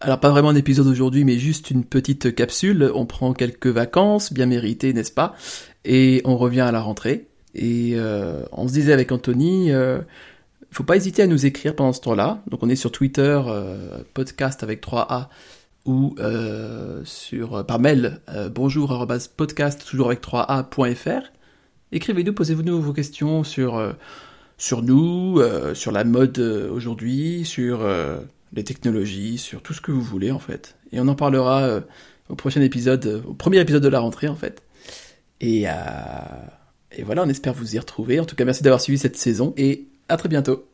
Alors pas vraiment un épisode aujourd'hui, mais juste une petite capsule. On prend quelques vacances, bien méritées, n'est-ce pas? Et on revient à la rentrée. Et euh, on se disait avec Anthony, euh, faut pas hésiter à nous écrire pendant ce temps-là. Donc on est sur Twitter, euh, podcast avec 3A, ou euh, sur euh, par mail euh, bonjour podcast toujours avec 3a.fr. Écrivez-nous, posez-nous vos questions sur sur nous, sur la mode aujourd'hui, sur les technologies, sur tout ce que vous voulez en fait. Et on en parlera euh, au prochain épisode, euh, au premier épisode de la rentrée en fait. Et, euh, et voilà, on espère vous y retrouver. En tout cas, merci d'avoir suivi cette saison et à très bientôt.